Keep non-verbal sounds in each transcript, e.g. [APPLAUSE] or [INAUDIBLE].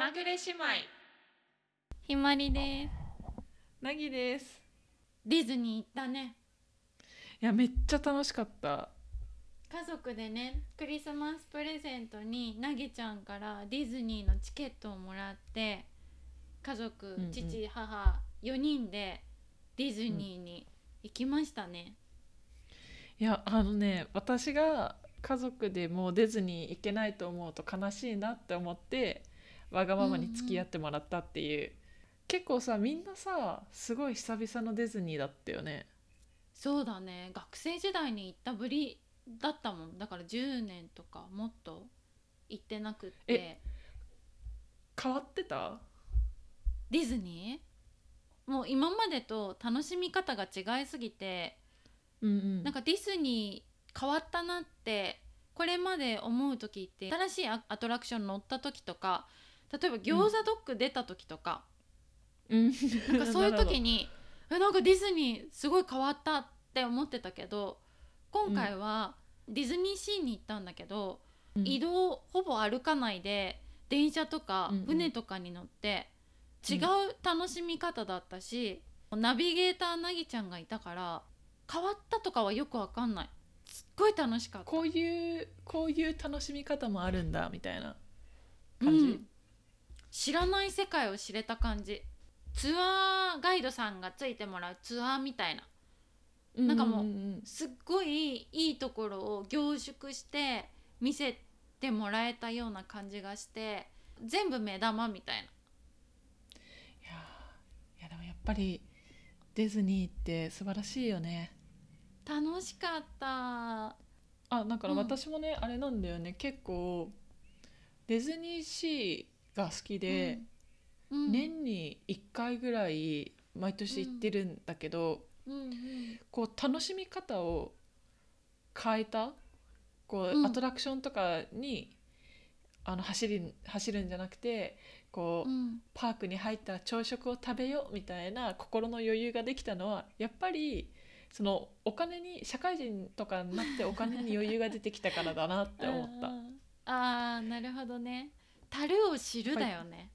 まぐれ姉妹。ひまりです。なぎです。ディズニー行ったね。いやめっちゃ楽しかった。家族でねクリスマスプレゼントになぎちゃんからディズニーのチケットをもらって家族、うんうん。父母4人でディズニーに行きましたね、いやあのね私が家族でもうディズニー行けないと思うと悲しいなって思ってわがままに付き合ってもらったっていう、結構さみんなさすごい久々のディズニーだったよね。そうだね。学生時代に行ったぶりだったもん。だから10年とかもっと行ってなくって。え変わってた？ディズニー？もう今までと楽しみ方が違いすぎて。うんうん。なんかディズニー変わったなってこれまで思う時って新しいアアトラクション乗った時とか例えば餃子ドッグ出た時とか、うん。なんかそういう時に [LAUGHS] えなんかディズニーすごい変わったって思ってたけど今回はディズニーシーに行ったんだけど、うん。移動ほぼ歩かないで電車とかうんうん。船とかに乗ってうん違う楽しみ方だったし、ナビゲーターなぎちゃんがいたから変わったとかはよくわかんない。すっごい楽しかった。こういうこういう楽しみ方もあるんだみたいなう感じ、ん知らない世界を知れた感じ。ツアーガイドさんがついてもらうツアーみたいな。なんかもううん。すっごいいいところを凝縮して見せてもらえたような感じがして全部目玉みたいいやーいやでもやっぱりディズニーって素晴らしいよね。な楽しかった。あだからうん。私もね、あれなんだよね。結構ディズニーシーが好きで、うん。年に1回ぐらい毎年行ってるんだけど、うんうん。こう楽しみ方を変えたこう、うん。アトラクションとかにあの走り走るんじゃなくてこう、うん。パークに入ったら朝食を食べようみたいな心の余裕ができたのはやっぱりそのお金に社会人とかになってお金に余裕が出てきたからだなって思った。[LAUGHS] あーなるほどね樽を知るだよね、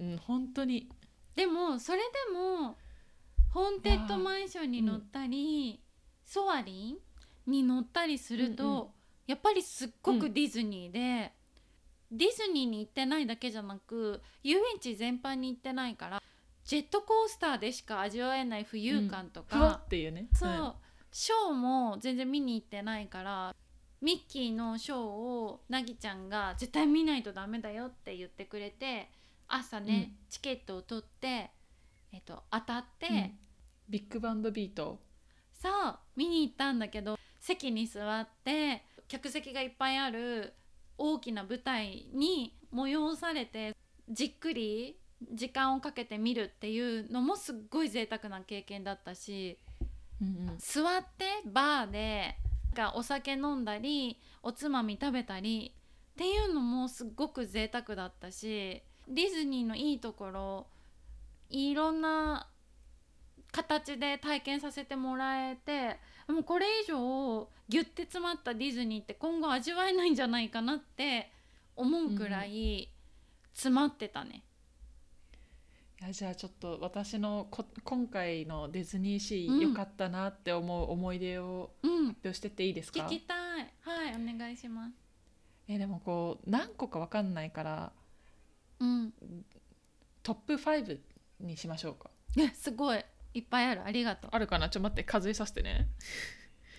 うん本当に。でもそれでもホーンテッドマンションに乗ったり、ソアリンに乗ったりすると、うんうん。やっぱりすっごくディズニーで、ディズニーに行ってないだけじゃなく遊園地全般に行ってないからジェットコースターでしか味わえない浮遊感とふわか、っていうね。そう、はいショーも全然見に行ってないからミッキーのショーをなぎちゃんが絶対見ないとダメだよって言ってくれて朝ね、チケットを取って、えっと、当たって、うん。ビッグバンドビート。さあ見に行ったんだけど席に座って客席がいっぱいある大きな舞台に催されてじっくり時間をかけて見るっていうのもすっごい贅沢な経験だったしうんうん。座ってバーでかお酒飲んだりおつまみ食べたりっていうのもすっごく贅沢だったしディズニーのいいところいろんな形で体験させてもらえてもうこれ以上ギュッて詰まったディズニーって今後味わえないんじゃないかなって思うくらい詰まってたね。いやじゃあちょっと私のこ今回のディズニーシうん。ー良かったなって思う思い出をうん。発表してっていいですか？聞きたい。はいお願いします。えでもこう何個か分かんないからうん。トップ5にしましょうか。えすごい。いっぱいある。ありがとあるかな？ちょっと待って数えさせてね。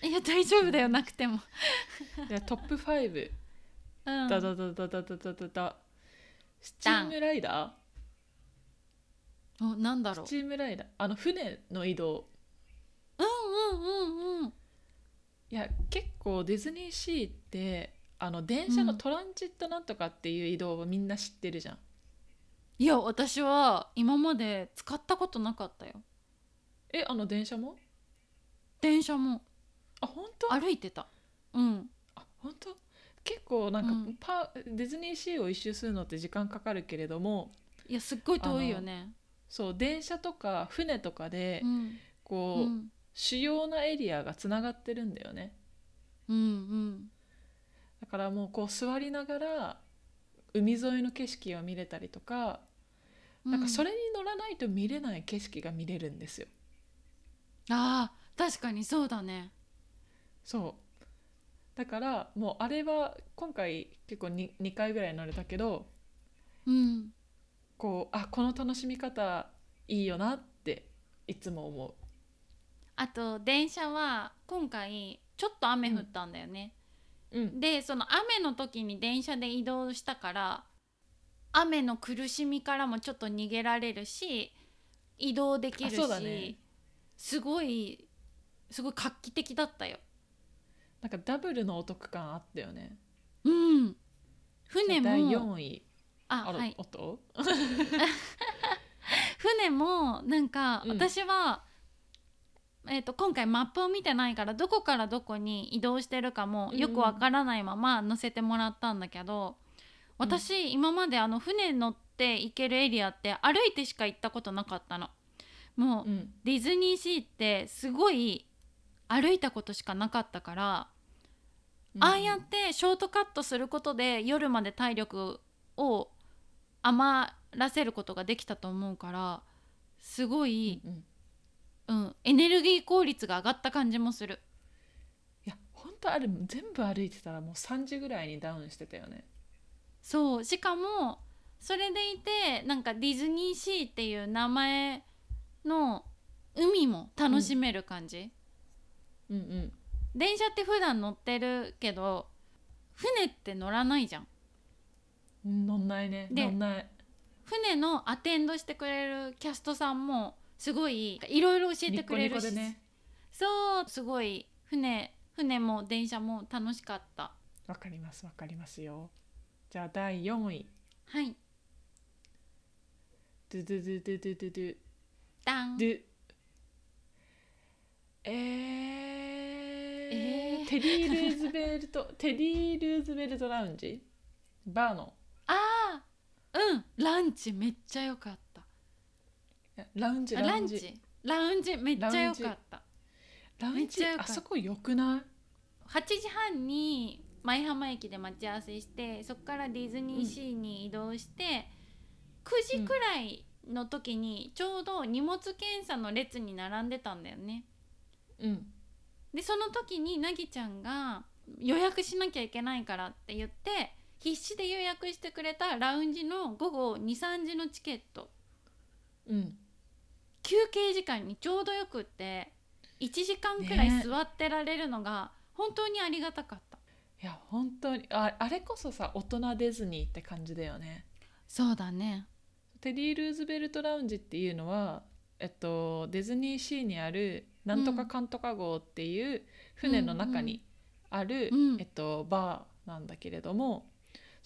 ういや大丈夫だよ。なくても。じゃあトップ5うん。ダダダダダダダダダ。スチームライダおなんだろう。ースチームライダーあの船の移動。うんうんうんうん。いや結構ディズニーシーってあの電車のトランジットなんとかっていう移動をみんな知ってるじゃん、いや私は今まで使ったことなかったよ。えあの電車も？電車も。あ本当？歩いてた。うん。あ本当？結構なんか、うん。パディズニーシーを一周するのって時間かかるけれどもいやすっごい遠いよねそう電車とか船とかで、うんこう、うん主要なエリアがつながってるんだよね。うんうんだからもうこう座りながら海沿いの景色を見れたりとか、なんかそれに乗らないと見れない景色が見れるんですよ。あー確かにそうだね。そう。だからもうあれは今回結構 2, 2回ぐらい乗れたけどうんこうあこの楽しみ方いいよなっていつも思あと電車は今回ちょっと雨降ったんだよね、う。うん、でその雨の時に電車で移動したから雨の苦しみからもちょっと逃げられるし移動できるし、ねすごいすごい画期的だったよ。なんかダブルのお得感あったよね。うん船第も4位あはい。おっと [LAUGHS] 船もなんかうん。私は、えー、と今回マップを見てないからどこからどこに移動してるかもよくわからないまま乗せてもらったんだけど、私、今まであの船乗って行けるエリアって歩いてしか行ったことなかったの。もう、うん。ディズニーシーってすごい歩いたことしかなかったから、ああやってショートカットすることで夜まで体力を余らせることができたと思うからすごうんい、うん。うんエネルギー効率が上がった感じもする。いや本当あれ全部歩いてたらもう3時ぐらいにダウンしてたよね。そうしかもそれでいてなんかディズニーシーっていう名前の海も楽しめる感じ、うんうん。電車って普段乗ってるけど船って乗らないじゃん乗んないね。で乗んない。船のアテンドしてくれるキャストさんもすごいいろいろ教えてくれるし。ニコニコでね。そうすごい。船船も電車も楽しかった。わかりますわかりますよ。じゃあ第4位。はい。ドゥドゥドゥドゥドゥドゥドゥ。ダン。ドゥ。えー。えー。テディ・ルーズベルトテディ・ルーズベルトラウンジ？バーのうん。ランチめっちゃ良かった。ラウンジあラウンジ。ランチ。ラウンジめっちゃ良かった。ラウンジあそこよくない？8時半に舞浜駅で待ち合わせしてそこからディズニーシーに移動して、9時くらいの時にちょうど荷物検査の列に並んでたんだよね。うん。でその時になぎちゃんが予約しなきゃいけないからって言って必死で予約してくれたラウンジの午後23時のチケット。うん。休憩時間にちょうどよくって1時間くらいね。座ってられるのが本当にありがたかった、いや本当にああれこそさ大人ディズニーって感じだよね。そうだね。テディ・ルーズベルトラウンジっていうのは、えっと、ディズニーシーにあるなんとかかんとか号っていう船の中にある、うんうん。えっと、バーなんだけれども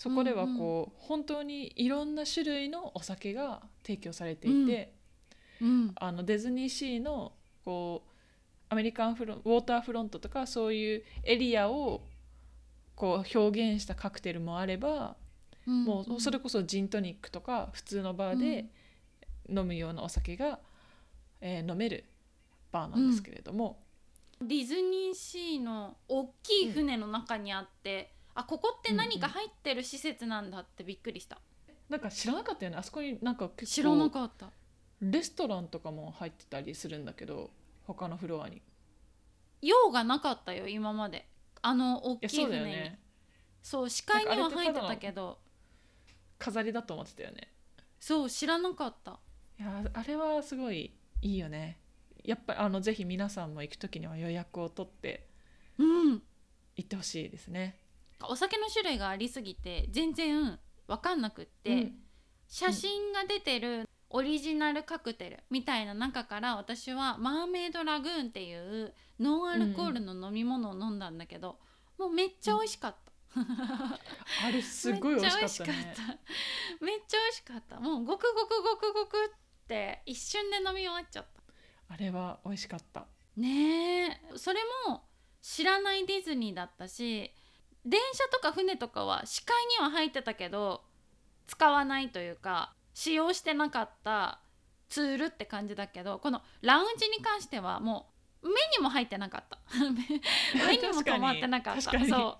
そこではこう、本当にいろんな種類のお酒が提供されていて、うん。あのディズニーシーのこうアメリカンフロンウォーターフロントとかそういうエリアをこう表現したカクテルもあれば、うんもうそれこそジントニックとか普通のバーで飲むようなお酒が、えー飲めるバーなんですけれども、ディズニーシーの大きい船の中にあって、あここって何か入ってる施設なんだってびっくりした、なんか知らなかったよね。あそこになんか結知らな構かった。レストランとかも入ってたりするんだけど他のフロアに。い用がなかったよ今まで。あの大やきい船に。そうね。そう視界には入ってたけど。飾りだと思ってたよね。そう知らなかった。いやあれはすごいいいよね。やっぱりあのぜひ皆さんも行く時には予約を取ってうん。行ってほしいですねお酒の種類がありすぎて全然分かんなくって、うん。写真が出てるオリジナルカクテルみたいな中から私はマーメイドラグーンっていうノンアルコールの飲み物を飲んだんだけど、もうめっちゃ美味しかった、あれすごい美味しかったね。めっちゃ美味しかった。めっちゃ美味しかった。もうごくごくごくごくって一瞬で飲み終わっちゃった。あれは美味しかった。ねえ。それも知らないディズニーだったし電車とか船とかは視界には入ってたけど使わないというか使用してなかったツールって感じだけどこのラウンジに関してはもう目にも入ってなかった。[LAUGHS] 目にも止まってなかった。そ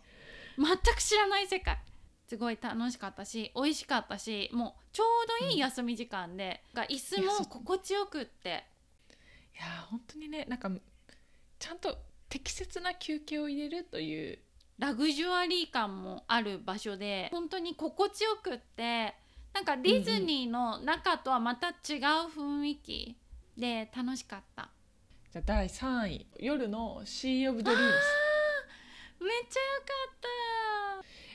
う。全く知らない世界。すごい楽しかったし美味しかったしもうちょうどいい休み時間で、が椅子も心地よくって。いやー本当にねなんかちゃんと適切な休憩を入れるというラグジュアリー感もある場所で本当に心地よくってなんかディズニーの中とはまた違う雰囲気で楽しかった、じゃあ第3位夜のシー・オブ・ドリームスめっちゃよかっ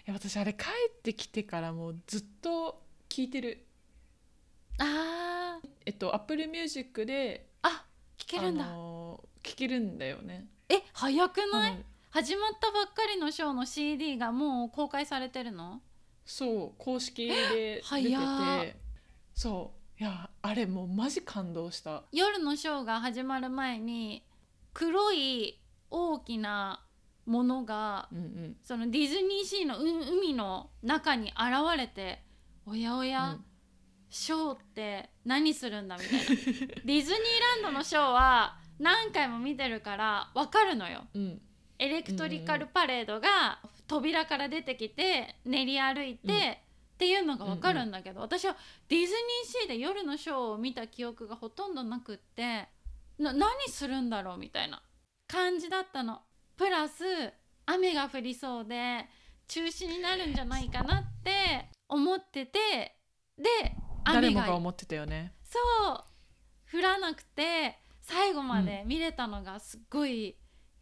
いや私あれ帰ってきてからもうずっと聞いてる。たあー。えっと Apple Music であ聞けるんだ、あのー聞けるんだよね。え早くない、うん始まったばっかりのショーの CD がもう公開されてるの？そう公式で出て早て。そう。いやあれもうマジ感動した。夜のショーが始まる前に黒い大きなものがうんうん。そのディズニーシーのう海の中に現れておやおや、うん。ショーって何するんだみたいな。[LAUGHS] ディズニーランドのショーは何回も見てるから分かるのよ。うんエレクトリカルパレードが扉から出てきて練り歩いて、うん。っていうのが分かるんだけど、私はディズニーシーで夜のショーを見た記憶がほとんどなくってな何するんだろうみたいな感じだったの。プラス雨が降りそうで中止になるんじゃないかなって思っててで誰雨がもが思ってたよね。そう降らなくて最後まで見れたのがすっごい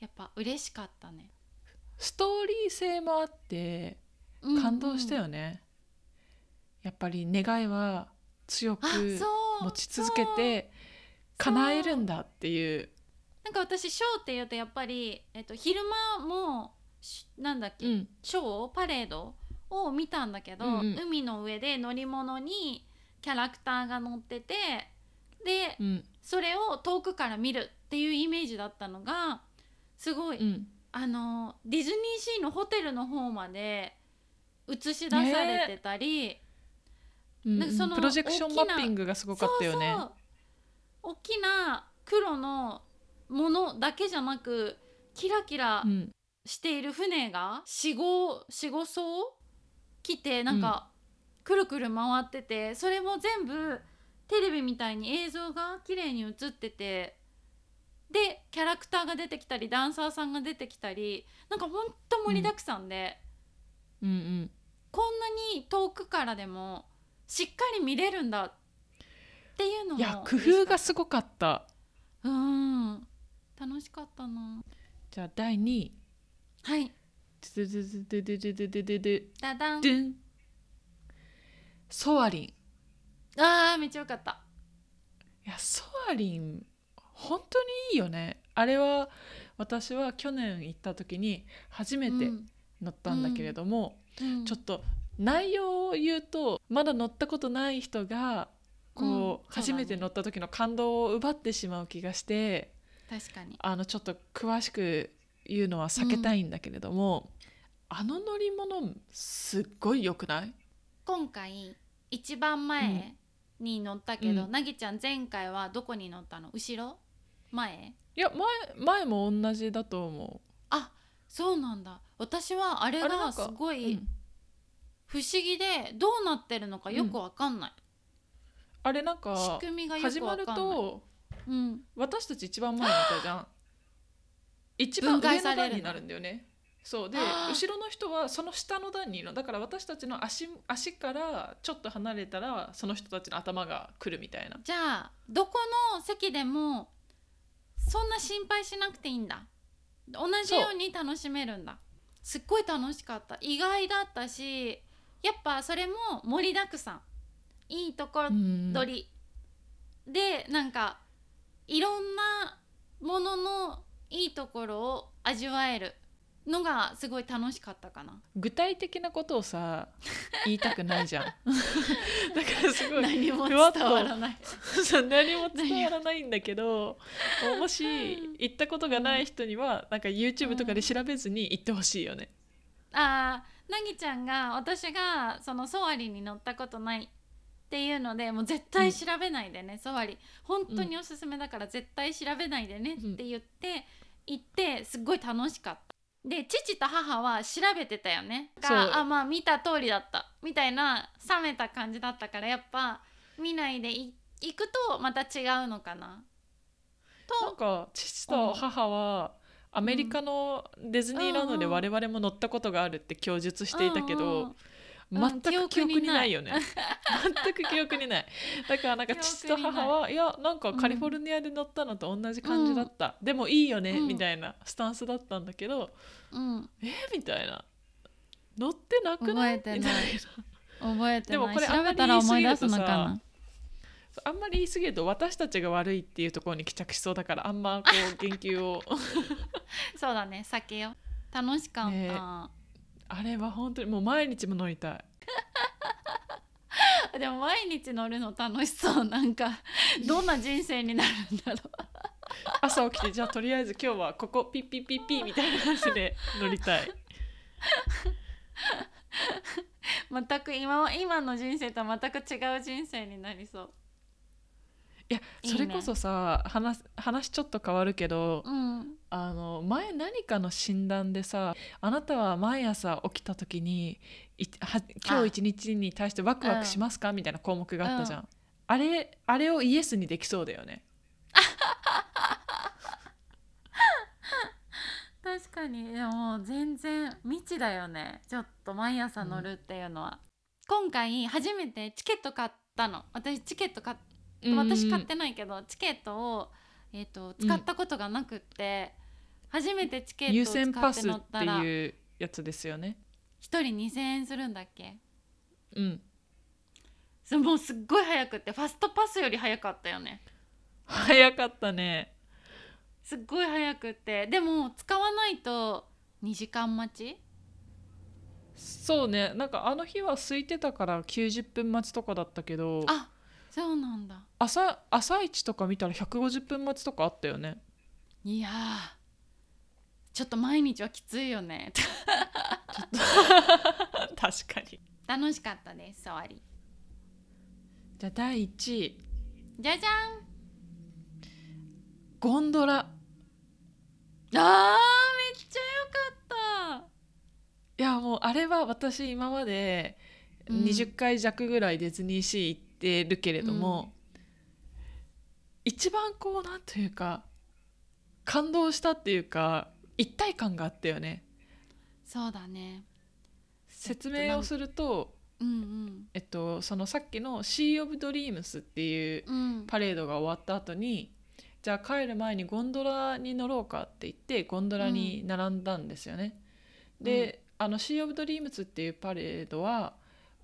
やっぱ嬉しかったね。ストーリー性もあってうんうん。感動したよね、やっぱり願いは強く持ち続けて叶えるんだっていう。なんか私ショーっていうとやっぱり、えっと、昼間もしなんだっけ、うん。ショーパレードを見たんだけど、うんうん。海の上で乗り物にキャラクターが乗っててでうん。それを遠くから見るっていうイメージだったのがすごい、うん。あのディズニーシーのホテルの方まで映し出されてたり、うんなんかそのプロジェクションマッピングがすごかったよね。そう大きな黒のものだけじゃなくキラキラうん。している船が45艘来てなんかくるくる回ってて、それも全部テレビみたいに映像が綺麗に映っててでキャラクターが出てきたりダンサーさんが出てきたりなんかほんと盛りだくさんで、うん。うんこんなに遠くからでもしっかり見れるんだっていうのもいや工夫がすごかった。うん。楽しかったな。じゃあ第2位はい。ドゥドゥドゥドゥドゥドゥドゥドゥドゥダダン。ドゥン。ソアリン。あーめっちゃよかった。いやソアリン本当にいいよね。あれは私は去年行った時に初めてうん。乗ったんだけれども、うん。ちょっと内容を言うとまだ乗ったことない人がこう、うん。初めて乗った時の感動を奪ってしまう気がして確かに。あのちょっと詳しく言うのは避けたいんだけれども、あの乗り物すっごい良くない？今回一番前に乗ったけど、うん。なぎちゃん前回はどこに乗ったの？後ろ？前？いや前前も同じだと思あそうなんだ。私はあれがすあれなんかう、うごいん。不思議でどうなってるのかよくわかんない、あれなんか仕組みがよ始まるくわかんない。とうん、私たち一番前にいたじゃん。[GASPS] 一番分解上されるの。の段になるんだよね。そう。であー。後ろの人はその下の段にいるの。だから私たちの足足からちょっと離れたらその人たちの頭が来るみたいな。じゃあどこの席でもそんな心配しなくていいんだ。同じように楽しめるんだ。すっごい楽しかった。意外だったしやっぱそれも盛りだくさん。いいとこ取り、でなんかいろんなもののいいところを味わえるのがすごい楽しかったかな。具体的なことをさ [LAUGHS] 言いたくないじゃん。[LAUGHS] だからすごい何も伝ふわらない。[LAUGHS] 何も伝わらないんだけども。し行ったことがない人にはなんか YouTube とかで調べずに行ってほしいよね。あーなぎちゃんが私がそのソアリに乗ったことないっていうのでもう絶対調べないでね、ソアリ。本当におすすめだから絶対調べないでねって言って、行ってすっごい楽しかったで父と母は調べてたよね。があまあ見た通りだった。みたいな冷めた感じだったからやっぱ見ないでい行くとまた違うのかな。なんか父と母はアメリカのディズニーランドで我々も乗ったことがあるって供述していたけうんうんどうん全く記憶にないよね。全く記憶にない。だからなんか父と母はい。やなんかカリフォルニアで乗ったのと同じ感じだった、でもいいよね、うん。みたいなスタンスだったんだけどうん。え？みたいな。乗ってなくない？覚えてない。みたい覚えてでもこれあんまり調べたら思いあんまり言い過ぎると私たちが悪いっていうところに帰着しそうだからあんまこう言及を。[LAUGHS] そうだね酒よ楽しかった、ねあれは本当にもう毎日も乗りたい。[LAUGHS] でも毎日乗るの楽しそう。なんか [LAUGHS] どんな人生になるんだろ朝起きてじゃあとりあえず今日はここピッピッピッピッみたいな感じで乗りたい。う全く今今の人生とは全く違う人生になりそう。いやそれこそさ話話ちょっと変わるけどうん。あの前何かの診断でさあなたは毎朝起きた時にいは今日一日に対してワクワクしますか、みたいな項目があったじゃん、あれあれをイエスにできそうだよね。[LAUGHS] 確かに。でも全然未知だよね。ちょっと毎朝乗るっていうのは、今回初めてチケット買ったの。私チケット買っ私買ってないけどチケットを、えー、と使ったことがなくって、初めてチケ優ットを使って先パスっ乗ってたらいうやつですよね。1人2,000円するんだっけ？うん。それもうすっごい早くってファストパスより早かったよね。早かったね。すっごい早くってでも使わないと2時間待ち？そうね。なんかあの日は空いてたから90分待ちとかだったけどあそうなんだ。朝朝一とか見たら150分待ちとかあったよね。いやーちょっと毎日はきついよね。[LAUGHS] 確かに。楽しかったです触り。じゃあ第1位じゃじゃん。ゴンドラ。あーめっちゃよかっいやもうあれは私今までうん。20回弱ぐらいディズニーシー行ってるけれども、一番こうなんというか感動したっていうか一体感があったよね。たそうだね。説明をすると、うんえっと、そのさっきの「シー・オブ・ドリームス」っていううん。うんパレードが終わった後にじゃあ帰る前にゴンドラに乗ろうかって言ってゴンドラに並んだんですよね。で、あのシー・オブ・ドリームスっていうパレードは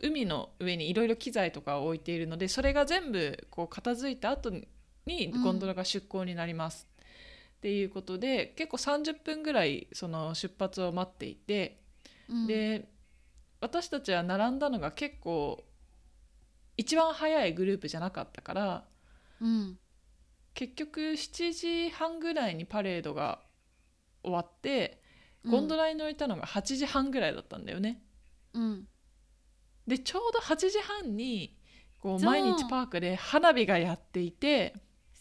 海の上にいろいろ機材とかを置いているのでそれが全部こう片付いた後にうんゴンドラが出港になります。っていうことで結構30分ぐらいその出発を待っていて、うんで私たちは並んだのが結構一番早いグループじゃなかったからうん結局7時半ぐらいにパレードが終わってゴンドラに乗れたのが8時半ぐらいだったんだよね。うんでちょうど8時半にこうそう。毎日パークで花火がやっていて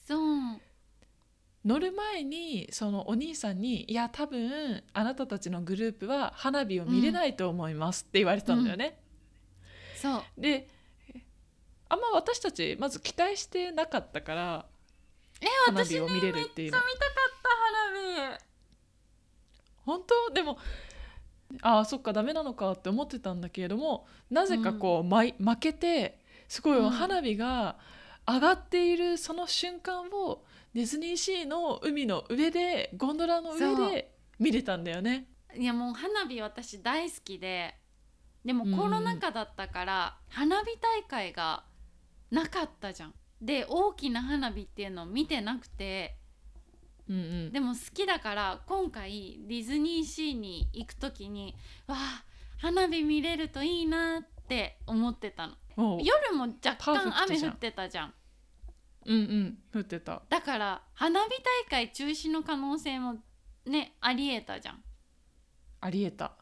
そう。乗る前にそのお兄さんに「いや多分あなたたちのグループは花火を見れないと思います」って言われたんだよね。そう。であんま私たちまず期待してなかったからえ花火を見れるっていうの。めっちゃ見たかった花火。本当？でもああそっかダメなのかって思ってたんだけれどもなぜかこう、まい負けてすごいうん花火が上がっているその瞬間をディズニーシーの海の上でゴンドラの上で見れたんだよね。いやもう花火私大好きででもうんコロナ禍だったから花火大会がなかったじゃん。で大きな花火っていうのを見てなくてうんうん、でも好きだから今回ディズニーシーに行く時にわあ花火見れるといいなって思ってたの。夜も若干雨降ってたじゃん。うんうん。降ってた。だから花火大会中止の可能性もねありえたじゃん。ありえた。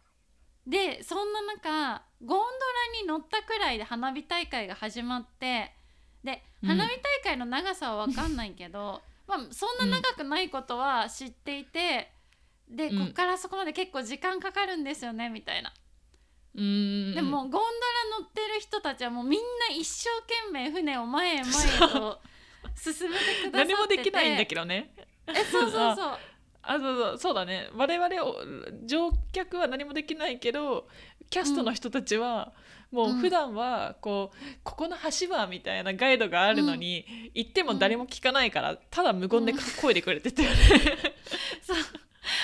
でそんな中ゴンドラに乗ったくらいで花火大会が始まってでうん。花火大会の長さは分かんないけど、まあそんな長くないことは知っていて、で、うん。こっからそこまで結構時間かかるんですよねみたいな。うーんでもゴンドラ乗ってる人たちはもうみんな一生懸命船を前へ前へと [LAUGHS] 進めてくださってて。何もできないんだけどね。えそうそう。[LAUGHS] そう。あそうそう。そうだね。我々を乗客は何もできないけどキャストの人たちは、もう普段はこうここの橋はみたいなガイドがあるのに、行っても誰も聞かないから、ただ無言で声でくれてたよね。そう。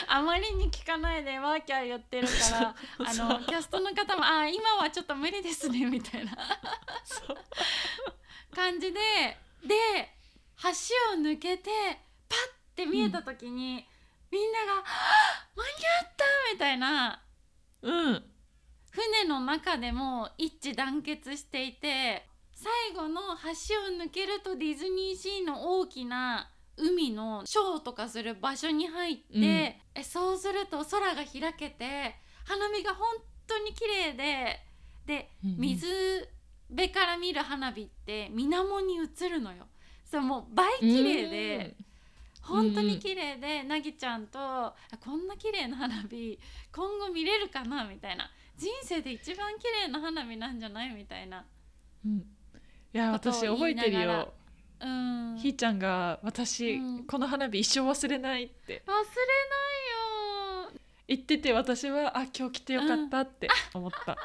あまりに聞かないでワーキャー言ってるから [LAUGHS] あのキャストの方も「あ今はちょっと無理ですね」[LAUGHS] みたいな。感じでで橋を抜けてパッて見えた時に、みんながはあ「間に合った!」みたいな。うん船の中でも一致団結していて最後の橋を抜けるとディズニーシーの大きな海のショーとかする場所に入って、うん。えそうすると空が開けて花見が本当に綺麗ででうんうん。水辺から見る花火って水面に映るのよ。そうもう倍綺麗で、本当に綺麗で、なぎちゃんとあこんな綺麗な花火今後見れるかなみたいな人生で一番綺麗な花火なんじゃない？みたいな。うん。いや私覚えてるよ。うん。ひーちゃんが私、うん。この花火一生忘れないって。忘れないよ。言ってて私はあ今日来てよかったって思った、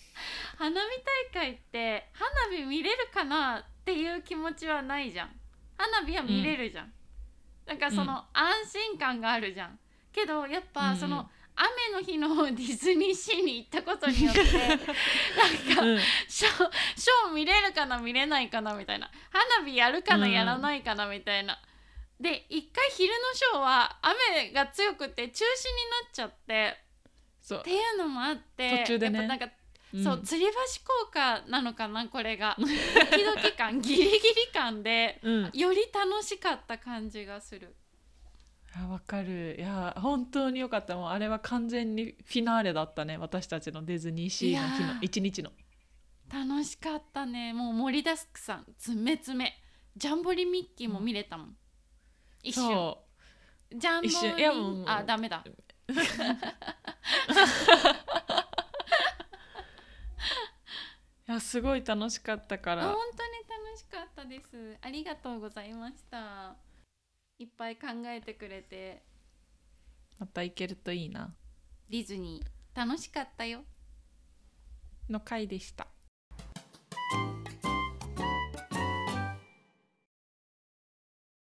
[LAUGHS] 花火大会って花火見れるかなっていう気持ちはないじゃん。花火は見れるじゃん、なんかその、うん。安心感があるじゃん。けどやっぱその、うん雨の日のディズニーシーに行ったことによって [LAUGHS] なんかうん。ショーショー見れるかな見れないかなみたいな。花火やるかな、うんやらないかなみたいな。で一回昼のショーは雨が強くて中止になっちゃってっていうのもあって途中でね。やっぱなんか、うん。そう吊り橋効果なのかなこれが。[LAUGHS] ドキドキ感ギリギリ感でうん。より楽しかった感じがする。あわかる。いや本当によかった。もうあれは完全にフィナーレだったね。私たちのディズニーシーの日の一日の。楽しかったね。もう盛りだくさん詰め詰め。ジャンボリミッキーも見れたもん、一瞬。そジャンボリ一瞬。いやもうあダメだ。う [LAUGHS] いやすごい楽しかったから。本当に楽しかったです。ありがとうございましたいっぱい考えてくれてまた行けるといいな。ディズニー楽しかったよ。の回でした